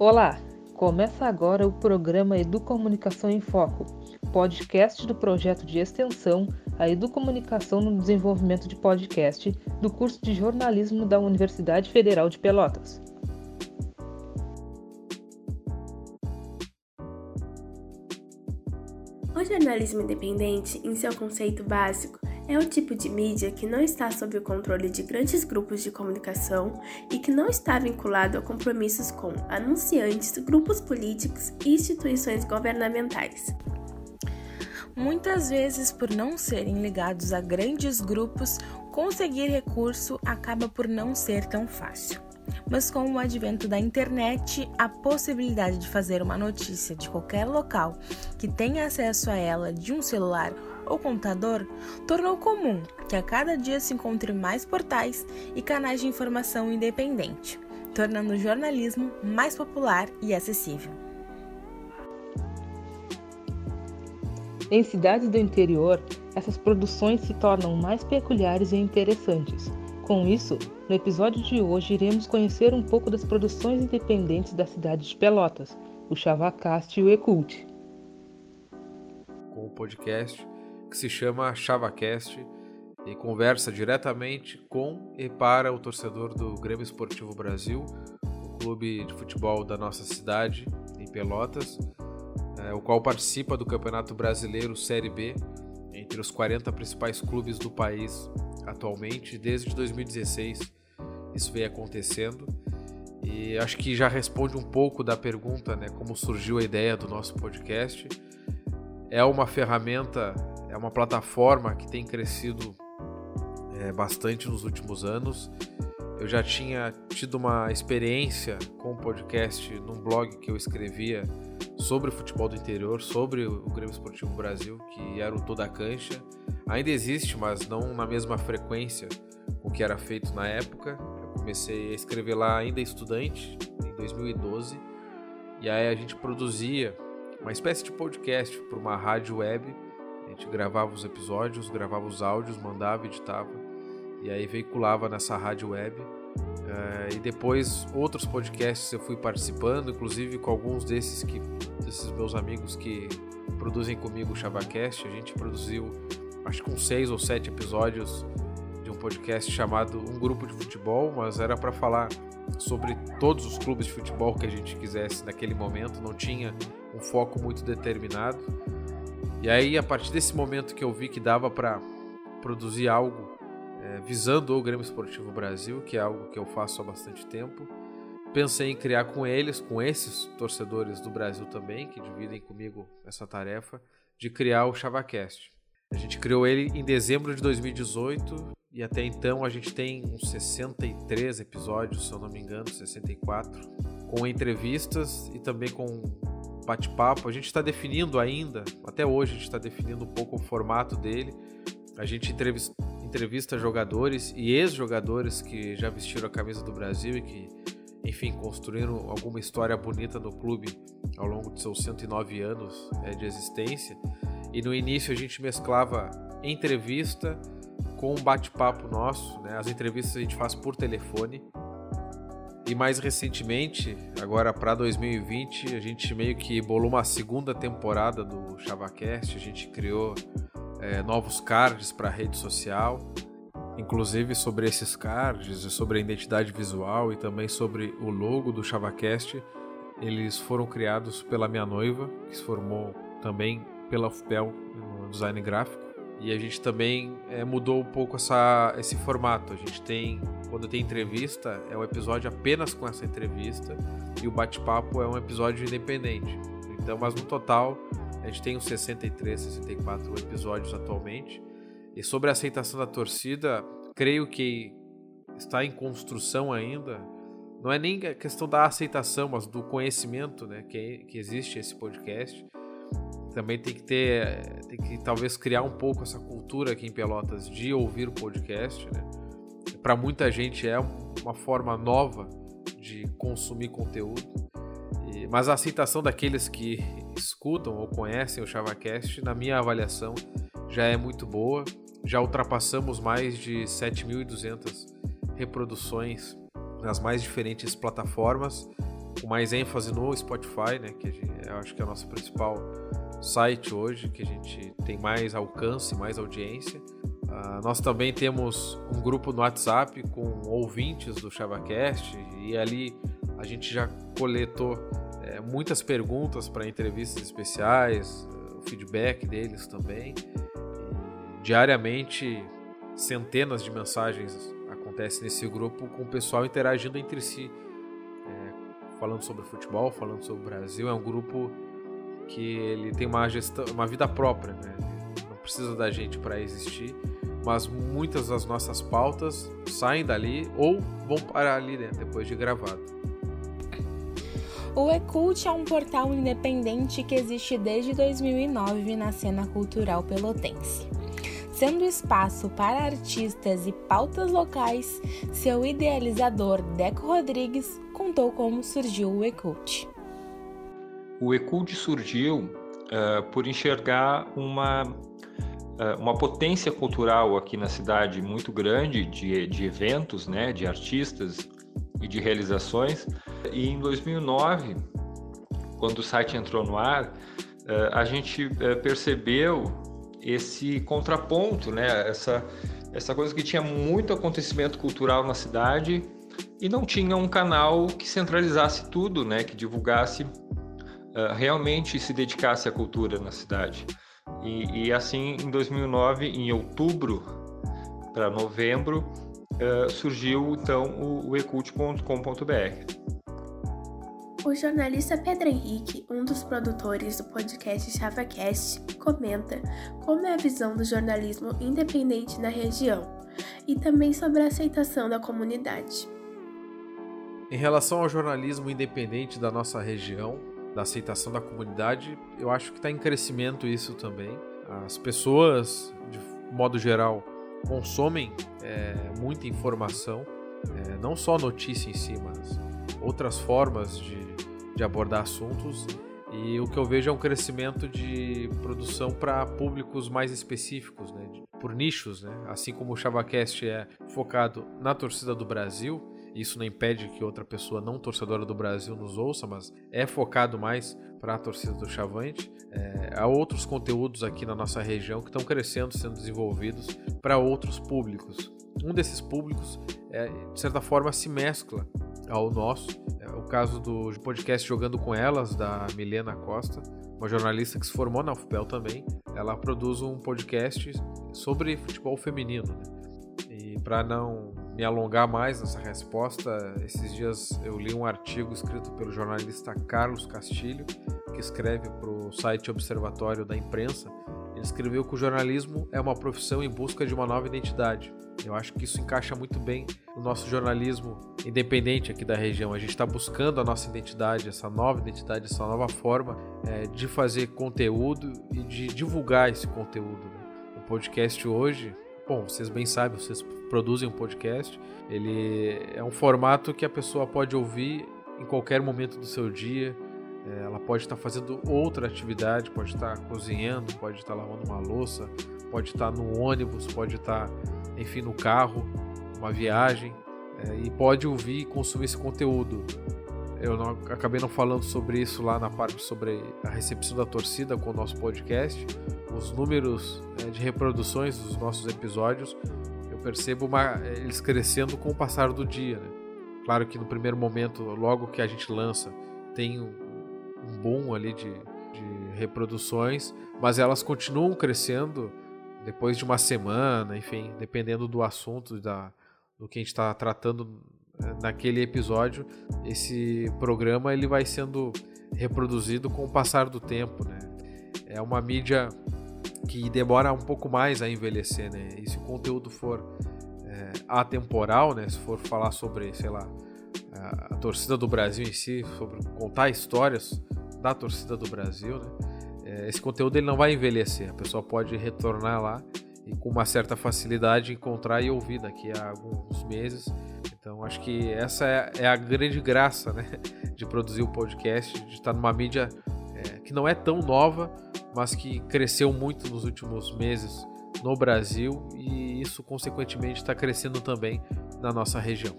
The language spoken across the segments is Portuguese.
Olá, começa agora o programa Educomunicação em Foco, podcast do projeto de extensão A Educomunicação no Desenvolvimento de Podcast do curso de jornalismo da Universidade Federal de Pelotas. O jornalismo independente, em seu conceito básico, é o tipo de mídia que não está sob o controle de grandes grupos de comunicação e que não está vinculado a compromissos com anunciantes, grupos políticos e instituições governamentais. Muitas vezes, por não serem ligados a grandes grupos, conseguir recurso acaba por não ser tão fácil. Mas com o advento da internet, a possibilidade de fazer uma notícia de qualquer local que tenha acesso a ela de um celular ou computador tornou comum que a cada dia se encontre mais portais e canais de informação independente, tornando o jornalismo mais popular e acessível. Em cidades do interior, essas produções se tornam mais peculiares e interessantes com isso, no episódio de hoje iremos conhecer um pouco das produções independentes da cidade de Pelotas, o Chavacast e o Ecult. Com o podcast que se chama Chavacast e conversa diretamente com e para o torcedor do Grêmio Esportivo Brasil, o clube de futebol da nossa cidade, em Pelotas, é, o qual participa do Campeonato Brasileiro Série B entre os 40 principais clubes do país atualmente, desde 2016 isso vem acontecendo. E acho que já responde um pouco da pergunta, né, como surgiu a ideia do nosso podcast. É uma ferramenta, uma plataforma que tem crescido é, bastante nos últimos anos. Eu já tinha tido uma experiência com o podcast num blog que eu escrevia sobre o futebol do interior, sobre o Grêmio Esportivo Brasil, que era o Toda Cancha. Ainda existe, mas não na mesma frequência o que era feito na época. Eu comecei a escrever lá ainda estudante, em 2012, e aí a gente produzia uma espécie de podcast para uma rádio web. A gente gravava os episódios, gravava os áudios, mandava, editava, e aí veiculava nessa rádio web Uh, e depois outros podcasts eu fui participando, inclusive com alguns desses que desses meus amigos que produzem comigo o ChavaCast. A gente produziu acho que uns seis ou sete episódios de um podcast chamado Um Grupo de Futebol, mas era para falar sobre todos os clubes de futebol que a gente quisesse naquele momento, não tinha um foco muito determinado. E aí, a partir desse momento que eu vi que dava para produzir algo é, visando o Grêmio Esportivo Brasil, que é algo que eu faço há bastante tempo. Pensei em criar com eles, com esses torcedores do Brasil também, que dividem comigo essa tarefa, de criar o ChavaCast. A gente criou ele em dezembro de 2018 e até então a gente tem uns 63 episódios, se eu não me engano, 64, com entrevistas e também com bate-papo. A gente está definindo ainda, até hoje a gente está definindo um pouco o formato dele. A gente entrevista, entrevista jogadores e ex-jogadores que já vestiram a camisa do Brasil e que, enfim, construíram alguma história bonita no clube ao longo de seus 109 anos é, de existência. E no início a gente mesclava entrevista com um bate-papo nosso, né? As entrevistas a gente faz por telefone. E mais recentemente, agora para 2020, a gente meio que bolou uma segunda temporada do ChavaCast, a gente criou é, novos cards para a rede social, inclusive sobre esses cards e sobre a identidade visual e também sobre o logo do ChavaCast. Eles foram criados pela minha noiva, que se formou também pela UFPEL no design gráfico. E a gente também é, mudou um pouco essa, esse formato. A gente tem, quando tem entrevista, é um episódio apenas com essa entrevista e o bate-papo é um episódio independente. Então, mas no total a gente tem uns 63, 64 episódios atualmente. E sobre a aceitação da torcida, creio que está em construção ainda. Não é nem a questão da aceitação, mas do conhecimento né, que, que existe esse podcast. Também tem que ter, tem que talvez criar um pouco essa cultura aqui em Pelotas de ouvir o podcast. Né? Para muita gente é uma forma nova de consumir conteúdo. Mas a aceitação daqueles que escutam ou conhecem o ChavaCast, na minha avaliação, já é muito boa. Já ultrapassamos mais de 7.200 reproduções nas mais diferentes plataformas com mais ênfase no Spotify, né? Que eu acho que é o nosso principal site hoje, que a gente tem mais alcance, mais audiência. Uh, nós também temos um grupo no WhatsApp com ouvintes do ChavaCast e ali a gente já coletou é, muitas perguntas para entrevistas especiais, o feedback deles também. Diariamente, centenas de mensagens acontecem nesse grupo com o pessoal interagindo entre si, é, falando sobre futebol, falando sobre o Brasil. É um grupo que ele tem uma gestão, uma vida própria, né? não precisa da gente para existir mas muitas das nossas pautas saem dali ou vão parar ali né, depois de gravado. O Ecult é um portal independente que existe desde 2009 na cena cultural pelotense. Sendo espaço para artistas e pautas locais, seu idealizador Deco Rodrigues contou como surgiu o Ecult. O Ecult surgiu uh, por enxergar uma é, uma potência cultural aqui na cidade muito grande de, de eventos, né, de artistas e de realizações. E em 2009, quando o site entrou no ar, é, a gente percebeu esse contraponto, né, essa, essa coisa que tinha muito acontecimento cultural na cidade e não tinha um canal que centralizasse tudo, né, que divulgasse realmente se dedicasse à cultura na cidade. E, e assim, em 2009, em outubro para novembro, uh, surgiu então o, o ecult.com.br. O jornalista Pedro Henrique, um dos produtores do podcast ChavaCast, comenta como é a visão do jornalismo independente na região e também sobre a aceitação da comunidade. Em relação ao jornalismo independente da nossa região, da aceitação da comunidade, eu acho que está em crescimento isso também. As pessoas, de modo geral, consomem é, muita informação, é, não só notícia em si, mas outras formas de, de abordar assuntos. E o que eu vejo é um crescimento de produção para públicos mais específicos, né? por nichos, né? assim como o ChavaCast é focado na torcida do Brasil isso não impede que outra pessoa não torcedora do Brasil nos ouça, mas é focado mais para a torcida do Chavante. É, há outros conteúdos aqui na nossa região que estão crescendo, sendo desenvolvidos para outros públicos. Um desses públicos, é, de certa forma, se mescla ao nosso. É o caso do podcast Jogando com Elas, da Milena Costa, uma jornalista que se formou na UFPEL também. Ela produz um podcast sobre futebol feminino. Né? E para não me alongar mais nessa resposta, esses dias eu li um artigo escrito pelo jornalista Carlos Castilho, que escreve para o site Observatório da Imprensa. Ele escreveu que o jornalismo é uma profissão em busca de uma nova identidade. Eu acho que isso encaixa muito bem no nosso jornalismo independente aqui da região. A gente está buscando a nossa identidade, essa nova identidade, essa nova forma é, de fazer conteúdo e de divulgar esse conteúdo. Né? O podcast hoje, bom, vocês bem sabem, vocês produzem um podcast. Ele é um formato que a pessoa pode ouvir em qualquer momento do seu dia. É, ela pode estar fazendo outra atividade, pode estar cozinhando, pode estar lavando uma louça, pode estar no ônibus, pode estar, enfim, no carro, uma viagem, é, e pode ouvir e consumir esse conteúdo. Eu não, acabei não falando sobre isso lá na parte sobre a recepção da torcida com o nosso podcast, os números é, de reproduções dos nossos episódios, eu percebo uma, eles crescendo com o passar do dia. Né? Claro que no primeiro momento, logo que a gente lança, tem um, um boom ali de, de reproduções, mas elas continuam crescendo depois de uma semana, enfim, dependendo do assunto, da, do que a gente está tratando naquele episódio, esse programa ele vai sendo reproduzido com o passar do tempo, né? É uma mídia que demora um pouco mais a envelhecer, né? E se o conteúdo for é, atemporal, né? Se for falar sobre, sei lá, a, torcida do Brasil em si, sobre contar histórias da torcida do Brasil, né? É, esse conteúdo ele não vai envelhecer. A pessoa pode retornar lá e com uma certa facilidade encontrar e ouvir daqui a alguns meses. Então acho que essa é, é a grande graça, né? De produzir o podcast, de estar numa mídia é, que não é tão nova, mas que cresceu muito nos últimos meses no Brasil e isso consequentemente está crescendo também na nossa região.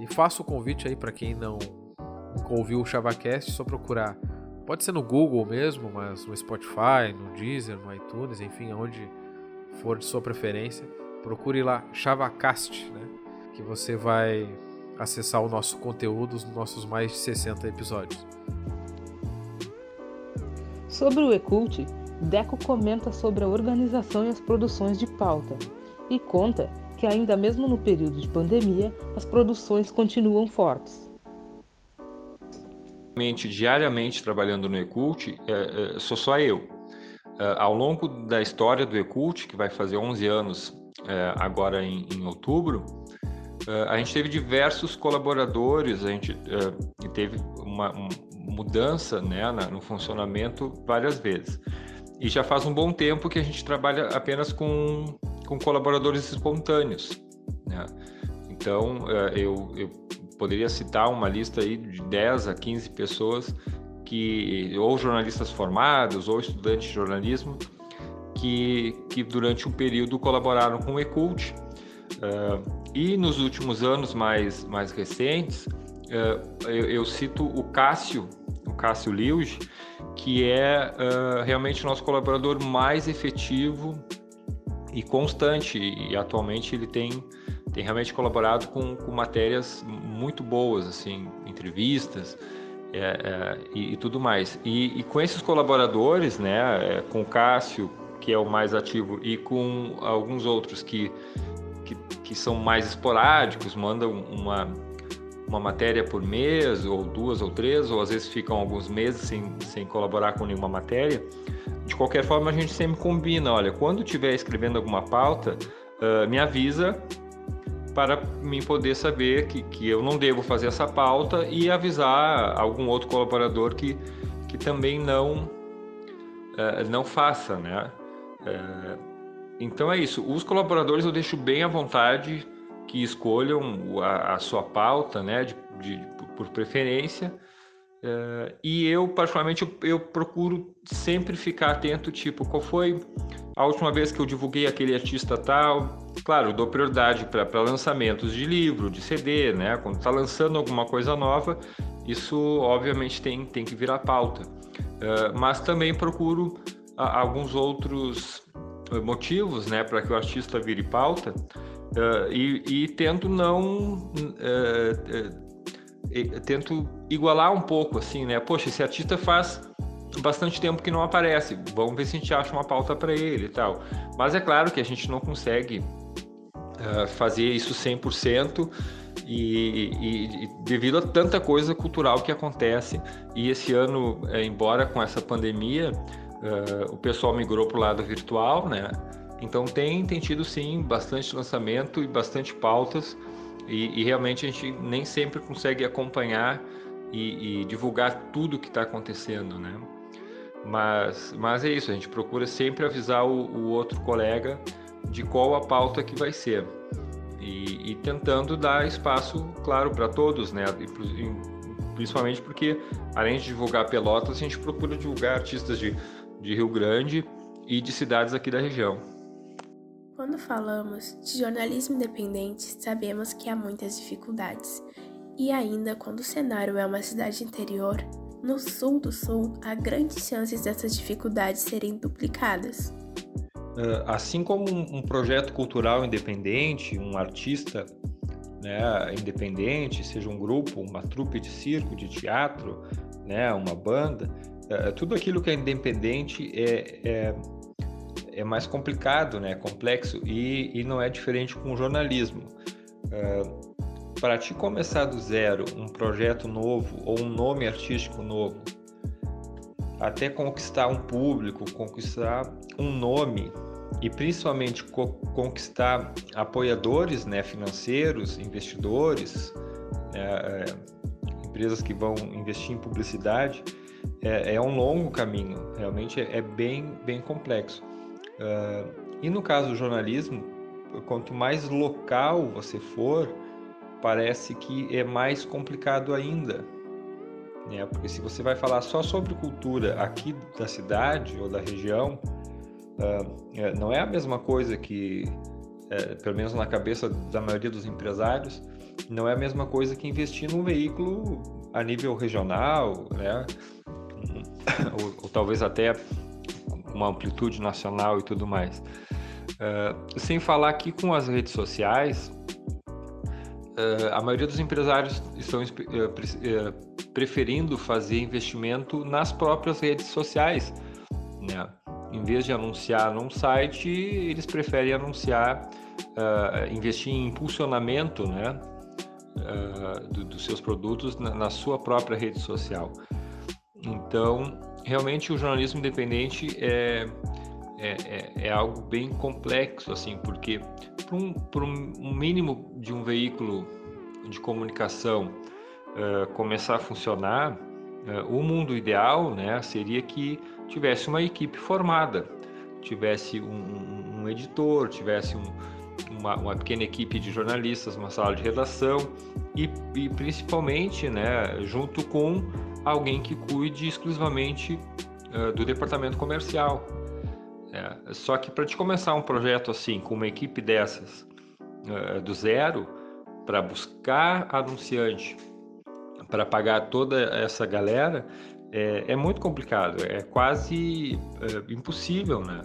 E faço o convite aí para quem não ouviu o ChavaCast, só procurar. Pode ser no Google mesmo, mas no Spotify, no Deezer, no iTunes, enfim, onde for de sua preferência. Procure lá ChavaCast, né? Que você vai acessar o nosso conteúdo, os nossos mais de 60 episódios. Sobre o Ecult, Deco comenta sobre a organização e as produções de pauta e conta que, ainda mesmo no período de pandemia, as produções continuam fortes. Diariamente trabalhando no Ecult, é, é, sou só eu. É, ao longo da história do Ecult, que vai fazer 11 anos agora em, em outubro, é, a gente teve diversos colaboradores, a gente é, teve uma, uma mudança né, no funcionamento várias vezes. E já faz um bom tempo que a gente trabalha apenas com, com colaboradores espontâneos. Né? Então, é, eu, eu poderia citar uma lista aí de 10 a 15 pessoas que, ou jornalistas formados, ou estudantes de jornalismo, que, que durante um período colaboraram com o Ecult. Uh, e nos últimos anos mais, mais recentes, uh, eu, eu, cito o Cássio, o Cássio Liuge, que é uh, realmente o nosso colaborador mais efetivo e constante. E atualmente ele tem, tem realmente colaborado com, com matérias muito boas, assim, entrevistas é, é, e, e, tudo mais. E, e, com esses colaboradores, né, com o Cássio, que é o mais ativo, e com alguns outros que, que, que são mais esporádicos, mandam uma uma matéria por mês, ou duas ou três, ou às vezes ficam alguns meses sem, sem colaborar com nenhuma matéria. De qualquer forma, a gente sempre combina: olha, quando estiver escrevendo alguma pauta, uh, me avisa para mim poder saber que, que eu não devo fazer essa pauta e avisar algum outro colaborador que, que também não, uh, não faça, né? Uh, então é isso. Os colaboradores eu deixo bem à vontade que escolham a, a sua pauta, né, de, de, por preferência. Uh, e eu, particularmente, eu, eu, procuro sempre ficar atento, tipo, qual foi a última vez que eu divulguei aquele artista tal? Claro, dou prioridade para lançamentos de livro, de CD, né? Quando está lançando alguma coisa nova, isso obviamente tem, tem que virar pauta. Uh, mas também procuro alguns outros motivos, né, para que o artista vire pauta. Uh, e, e, tento não uh, tento igualar um pouco assim né poxa esse artista faz bastante tempo que não aparece vamos ver se a gente acha uma pauta para ele e tal mas é claro que a gente não consegue fazer isso 100% e, e, e devido a tanta coisa cultural que acontece e esse ano embora com essa pandemia o pessoal migrou para o lado virtual né então tem, tem tido sim bastante lançamento e bastante pautas e, e realmente a gente nem sempre consegue acompanhar e, e divulgar tudo o que está acontecendo, né? Mas, mas é isso, a gente procura sempre avisar o, o outro colega de qual a pauta que vai ser e, e tentando dar espaço, claro, para todos, né? E, principalmente porque além de divulgar Pelotas, a gente procura divulgar artistas de, de Rio Grande e de cidades aqui da região. Quando falamos de jornalismo independente, sabemos que há muitas dificuldades. E ainda quando o cenário é uma cidade interior, no sul do sul, há grandes chances dessas dificuldades serem duplicadas. Ah, assim como um projeto cultural independente, um artista né, independente, seja um grupo, uma trupe de circo, de teatro, né, uma banda, ah, tudo aquilo que é independente é, é é mais complicado, né? complexo e, e não é diferente com o jornalismo. Uh, para te começar do zero um projeto novo ou um nome artístico novo, até conquistar um público, conquistar um nome e principalmente co conquistar apoiadores né, financeiros, investidores, né, é, empresas que vão investir em publicidade, é, é um longo caminho, realmente é, bem, bem complexo. Uh, e no caso do jornalismo, quanto mais local você for, parece que é mais complicado ainda. Né? Porque se você vai falar só sobre cultura aqui da cidade ou da região, uh, não é a mesma coisa que, é, pelo menos na cabeça da maioria dos empresários, não é a mesma coisa que investir num veículo a nível regional, né? ou, ou talvez até uma amplitude nacional e tudo mais. Uh, sem falar que com as redes sociais, uh, a maioria dos empresários estão uh, preferindo fazer investimento nas próprias redes sociais. Né? Em vez de anunciar num site, eles preferem anunciar, investir em impulsionamento né? Do, dos seus produtos na, na sua própria rede social. Então, realmente o jornalismo independente é, é, é, é algo bem complexo, assim, porque para um, um, mínimo de um veículo de comunicação uh, começar a funcionar, uh, o mundo ideal né, seria que tivesse uma equipe formada, tivesse um, um, um editor, tivesse uma, uma, pequena equipe de jornalistas, uma sala de redação e, e principalmente né, junto com alguém que cuide exclusivamente uh, do departamento comercial. É, só que para te começar um projeto assim, com uma equipe dessas, uh, do zero, para buscar anunciante, para pagar toda essa galera, é, é muito complicado, é quase é, impossível, né?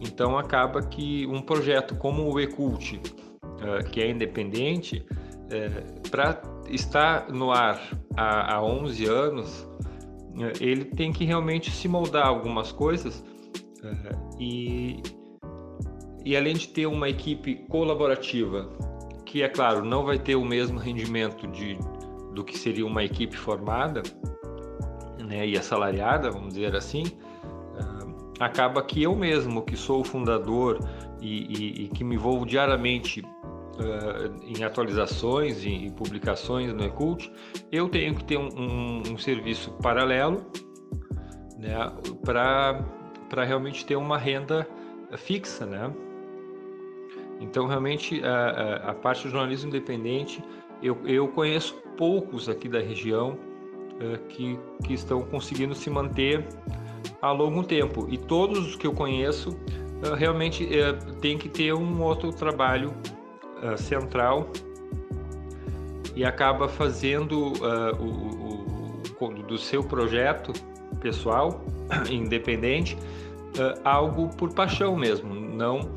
Então acaba que um projeto como o Ecult, uh, que é independente, para estar no ar há, há 11 anos, é, ele tem que realmente se moldar algumas coisas e, e além de ter uma equipe colaborativa, que é claro, não vai ter o mesmo rendimento de, do que seria uma equipe formada né, e assalariada, vamos dizer assim, acaba que eu mesmo, que sou o fundador e, e, e que me envolvo diariamente uh, em atualizações e publicações no Ecult, eu tenho que ter um, um, um serviço paralelo né, para realmente ter uma renda fixa. Né? Então, realmente, a, a, a parte do jornalismo independente, eu, eu conheço poucos aqui da região uh, que, que estão conseguindo se manter a longo tempo. E todos os que eu conheço uh, realmente uh, tem que ter um outro trabalho uh, central e acaba fazendo uh, o, do seu projeto pessoal, independente, algo por paixão mesmo, não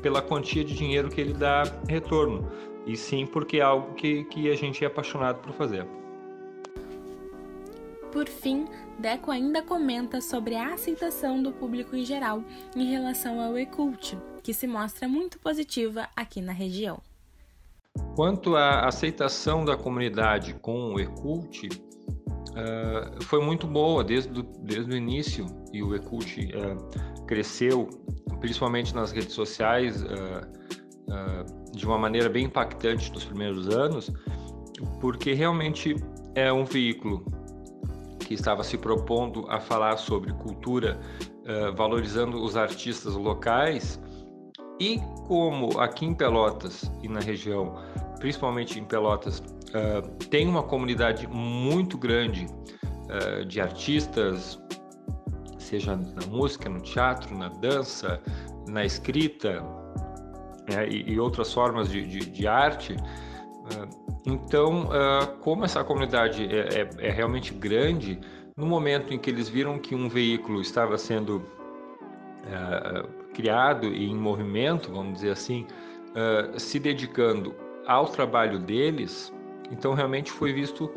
pela quantia de dinheiro que ele dá retorno, e sim porque é algo que, que a gente é apaixonado por fazer. Por fim, Deco ainda comenta sobre a aceitação do público em geral em relação ao Ecult, que se mostra muito positiva aqui na região. Quanto à aceitação da comunidade com o Ecult, uh, foi muito boa desde, do, desde o início e o Ecult uh, cresceu, principalmente nas redes sociais, uh, de uma maneira bem impactante nos primeiros anos, porque realmente é um veículo que estava se propondo a falar sobre cultura, valorizando os artistas locais e como aqui em Pelotas e na região, principalmente em Pelotas, uh, tem uma comunidade muito grande uh, de artistas, seja na música, no teatro, na dança, na escrita né, e, e, outras formas de, de, de arte. Uh, então, como essa comunidade é, é, é realmente grande, no momento em que eles viram que um veículo estava sendo criado e em movimento, vamos dizer assim, uh, se dedicando ao trabalho deles, então realmente foi visto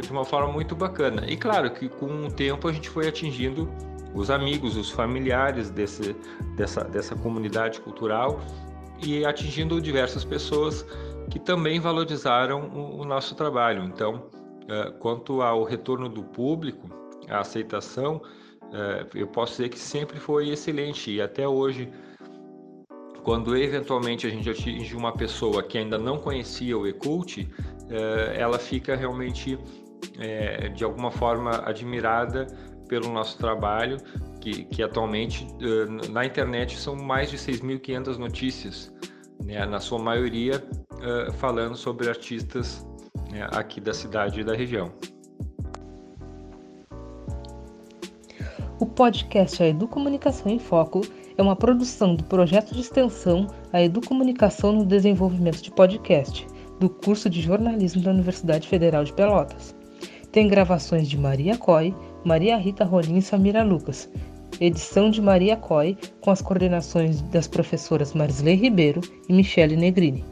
de uma forma muito bacana. E claro que com o tempo a gente foi atingindo os amigos, os familiares desse, dessa, dessa comunidade cultural e atingindo diversas pessoas que também valorizaram o, o nosso trabalho. Então, uh, quanto ao retorno do público, a aceitação, é, eu posso dizer que sempre foi excelente e até hoje, quando eventualmente a gente atinge uma pessoa que ainda não conhecia o Ecult, é, ela fica realmente de alguma forma admirada pelo nosso trabalho, que, que atualmente na internet são mais de 6.500 notícias, né, na sua maioria falando sobre artistas né, aqui da cidade e da região. O podcast A Educomunicação em Foco é uma produção do projeto de extensão A Educomunicação no Desenvolvimento de Podcast, do curso de jornalismo da Universidade Federal de Pelotas. Tem gravações de Maria Coy, Maria Rita Rolim e Samira Lucas. Edição de Maria Coy, com as coordenações das professoras Marisley Ribeiro e Michele Negrini.